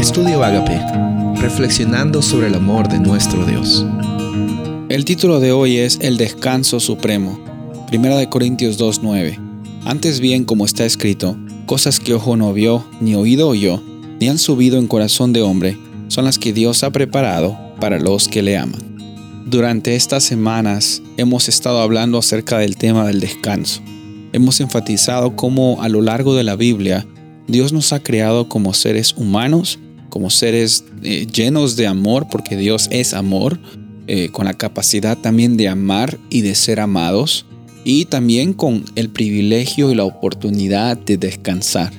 Estudio Agape, reflexionando sobre el amor de nuestro Dios. El título de hoy es El descanso supremo. Primera de Corintios 2:9. Antes bien, como está escrito, cosas que ojo no vio, ni oído oyó, ni han subido en corazón de hombre, son las que Dios ha preparado para los que le aman. Durante estas semanas hemos estado hablando acerca del tema del descanso. Hemos enfatizado cómo a lo largo de la Biblia Dios nos ha creado como seres humanos, como seres eh, llenos de amor, porque Dios es amor, eh, con la capacidad también de amar y de ser amados, y también con el privilegio y la oportunidad de descansar.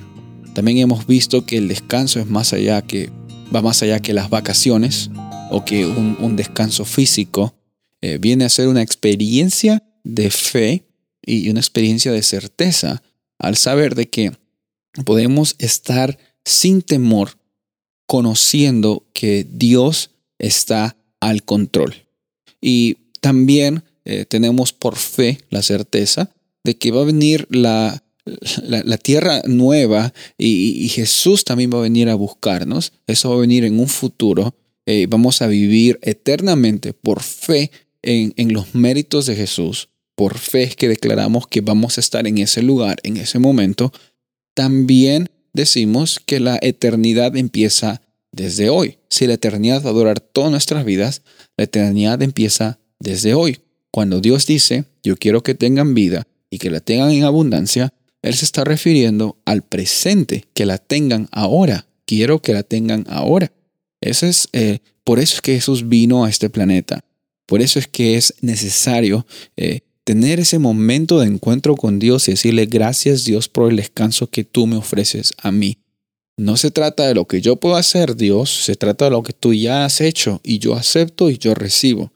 También hemos visto que el descanso es más allá que va más allá que las vacaciones o que un, descanso físico. Eh, viene a ser una experiencia de fe y una experiencia de certeza al saber de que podemos estar sin temor conociendo que Dios está al control. Y también eh, tenemos por fe la certeza de que va a venir la, la, tierra nueva y, Jesús también va a venir a buscarnos. Eso va a venir en un futuro. Eh, vamos a vivir eternamente por fe en, en los méritos de Jesús. Por fe es que declaramos que vamos a estar en ese lugar, en ese momento, también decimos que la eternidad empieza desde hoy. Si la eternidad va a durar todas nuestras vidas, la eternidad empieza desde hoy. Cuando Dios dice, yo quiero que tengan vida y que la tengan en abundancia, Él se está refiriendo al presente, que la tengan ahora. Quiero que la tengan ahora. Eso es, eh, por eso es que Jesús vino a este planeta. Por eso es que es necesario eh, tener ese momento de encuentro con Dios y decirle gracias Dios por el descanso que tú me ofreces a mí. No se trata de lo que yo puedo hacer, Dios, se trata de lo que tú ya has hecho y yo acepto y yo recibo.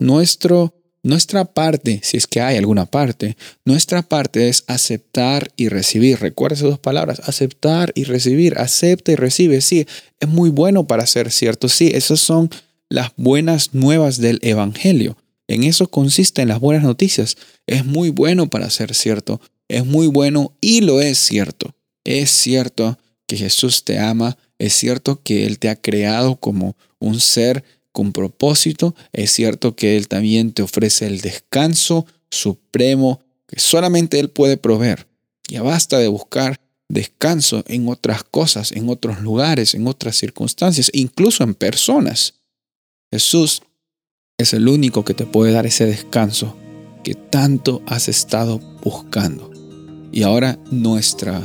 Nuestro, nuestra parte, si es que hay alguna parte, nuestra parte es aceptar y recibir. Recuerda esas dos palabras, aceptar y recibir. Acepta y recibe. Sí, es muy bueno para ser cierto. Sí, esas son las buenas nuevas del Evangelio. En eso consisten las buenas noticias. Es muy bueno para ser cierto. Es muy bueno y lo es cierto. Es cierto que Jesús te ama. Es cierto que Él te ha creado como un ser con propósito. Es cierto que Él también te ofrece el descanso supremo que solamente Él puede proveer. Ya basta de buscar descanso en otras cosas, en otros lugares, en otras circunstancias, incluso en personas. Jesús es el único que te puede dar ese descanso que tanto has estado buscando. Y ahora nuestra,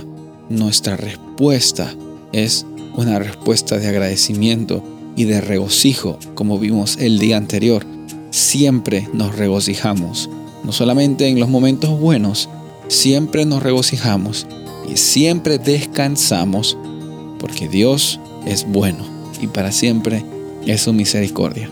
nuestra respuesta es una respuesta de agradecimiento y de regocijo, como vimos el día anterior. Siempre nos regocijamos, no solamente en los momentos buenos, siempre nos regocijamos y siempre descansamos, porque Dios es bueno y para siempre es su misericordia.